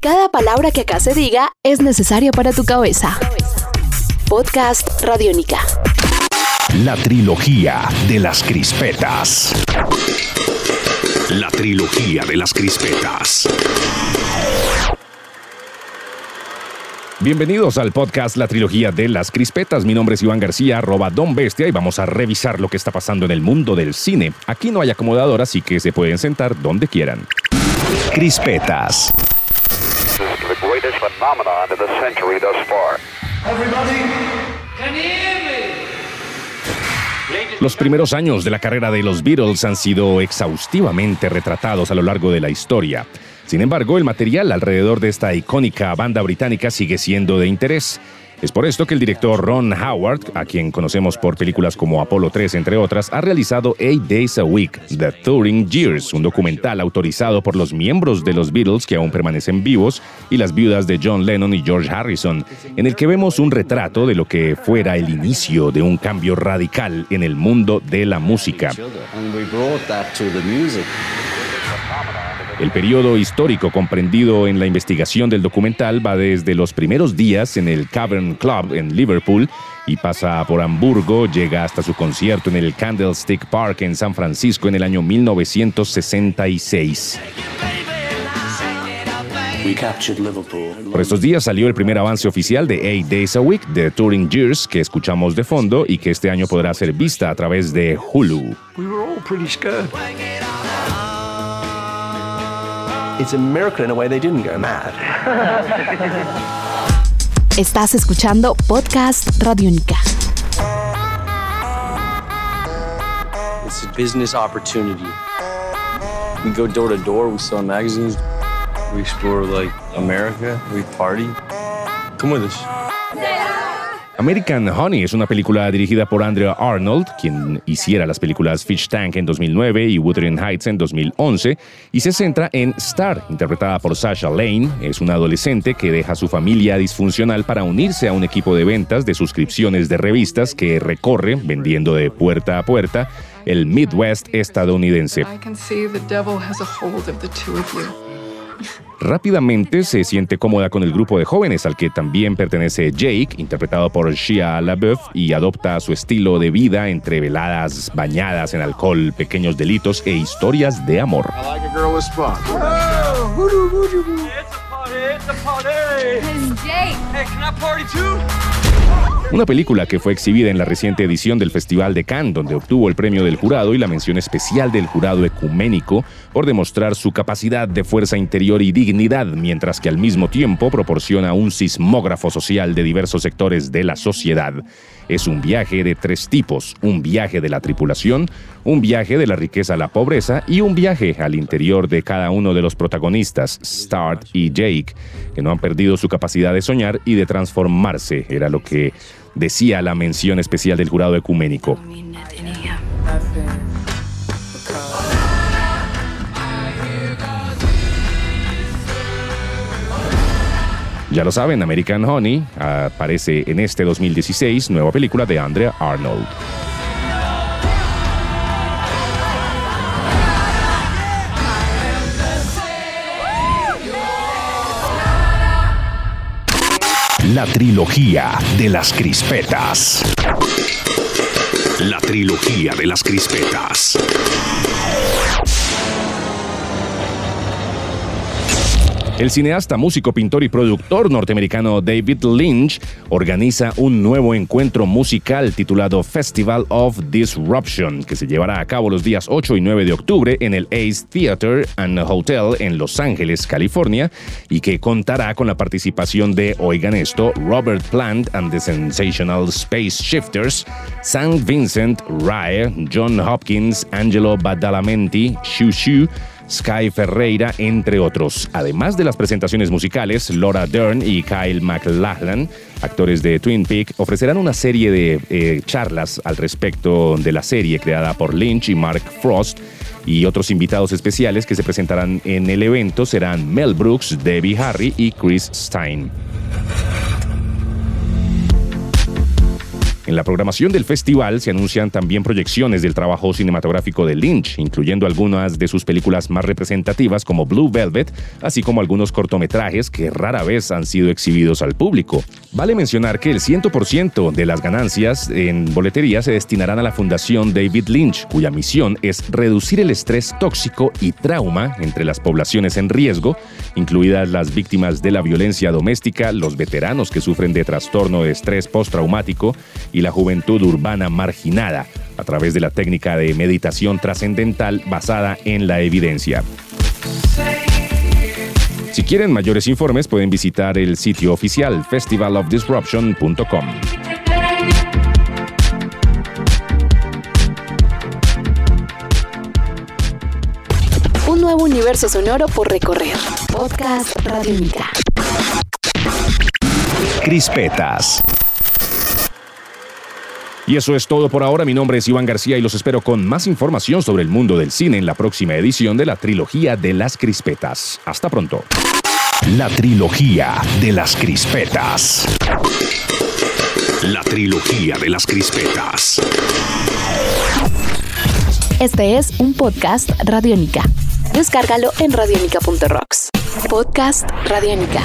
Cada palabra que acá se diga es necesaria para tu cabeza. Podcast Radiónica. La trilogía de las crispetas. La trilogía de las crispetas. Bienvenidos al podcast La Trilogía de las Crispetas. Mi nombre es Iván García, arroba Don Bestia, y vamos a revisar lo que está pasando en el mundo del cine. Aquí no hay acomodador, así que se pueden sentar donde quieran. Crispetas. Los primeros años de la carrera de los Beatles han sido exhaustivamente retratados a lo largo de la historia. Sin embargo, el material alrededor de esta icónica banda británica sigue siendo de interés. Es por esto que el director Ron Howard, a quien conocemos por películas como Apolo 3, entre otras, ha realizado Eight Days a Week, The Touring Years, un documental autorizado por los miembros de los Beatles que aún permanecen vivos y las viudas de John Lennon y George Harrison, en el que vemos un retrato de lo que fuera el inicio de un cambio radical en el mundo de la música. El periodo histórico comprendido en la investigación del documental va desde los primeros días en el Cavern Club en Liverpool y pasa por Hamburgo, llega hasta su concierto en el Candlestick Park en San Francisco en el año 1966. Por estos días salió el primer avance oficial de Eight Days a Week de Touring Years que escuchamos de fondo y que este año podrá ser vista a través de Hulu. It's a miracle in a way they didn't go mad. Estás escuchando Podcast Radiónica. It's a business opportunity. We go door to door, we sell magazines, we explore like America, we party. Come with us. American Honey es una película dirigida por Andrea Arnold, quien hiciera las películas Fish Tank en 2009 y Wuthering Heights en 2011, y se centra en Star, interpretada por Sasha Lane. Es una adolescente que deja su familia disfuncional para unirse a un equipo de ventas de suscripciones de revistas que recorre, vendiendo de puerta a puerta, el Midwest estadounidense. Rápidamente se siente cómoda con el grupo de jóvenes al que también pertenece Jake, interpretado por Shia LaBeouf, y adopta su estilo de vida entre veladas bañadas en alcohol, pequeños delitos e historias de amor. Una película que fue exhibida en la reciente edición del Festival de Cannes, donde obtuvo el premio del jurado y la mención especial del jurado ecuménico por demostrar su capacidad de fuerza interior y dignidad, mientras que al mismo tiempo proporciona un sismógrafo social de diversos sectores de la sociedad. Es un viaje de tres tipos, un viaje de la tripulación, un viaje de la riqueza a la pobreza y un viaje al interior de cada uno de los protagonistas, Start y Jake, que no han perdido su capacidad de soñar y de transformarse, era lo que decía la mención especial del jurado ecuménico. Ya lo saben, American Honey aparece en este 2016, nueva película de Andrea Arnold. La trilogía de las crispetas. La trilogía de las crispetas. El cineasta, músico, pintor y productor norteamericano David Lynch organiza un nuevo encuentro musical titulado Festival of Disruption, que se llevará a cabo los días 8 y 9 de octubre en el Ace Theater and Hotel en Los Ángeles, California, y que contará con la participación de, oigan esto, Robert Plant and the Sensational Space Shifters, St. Vincent, Rye, John Hopkins, Angelo Badalamenti, Shu Shu, Sky Ferreira, entre otros. Además de las presentaciones musicales, Laura Dern y Kyle MacLachlan, actores de Twin Peak, ofrecerán una serie de eh, charlas al respecto de la serie creada por Lynch y Mark Frost. Y otros invitados especiales que se presentarán en el evento serán Mel Brooks, Debbie Harry y Chris Stein. En la programación del festival se anuncian también proyecciones del trabajo cinematográfico de Lynch, incluyendo algunas de sus películas más representativas como Blue Velvet, así como algunos cortometrajes que rara vez han sido exhibidos al público. Vale mencionar que el 100% de las ganancias en boletería se destinarán a la Fundación David Lynch, cuya misión es reducir el estrés tóxico y trauma entre las poblaciones en riesgo, incluidas las víctimas de la violencia doméstica, los veteranos que sufren de trastorno de estrés postraumático y la juventud urbana marginada, a través de la técnica de meditación trascendental basada en la evidencia. Si quieren mayores informes pueden visitar el sitio oficial festivalofdisruption.com. Un nuevo universo sonoro por recorrer. Podcast Radiónica. Crispetas. Y eso es todo por ahora. Mi nombre es Iván García y los espero con más información sobre el mundo del cine en la próxima edición de la trilogía de las crispetas. Hasta pronto. La trilogía de las crispetas. La trilogía de las crispetas. Este es un podcast Radiónica. Descárgalo en radiónica.rocks. Podcast Radiónica.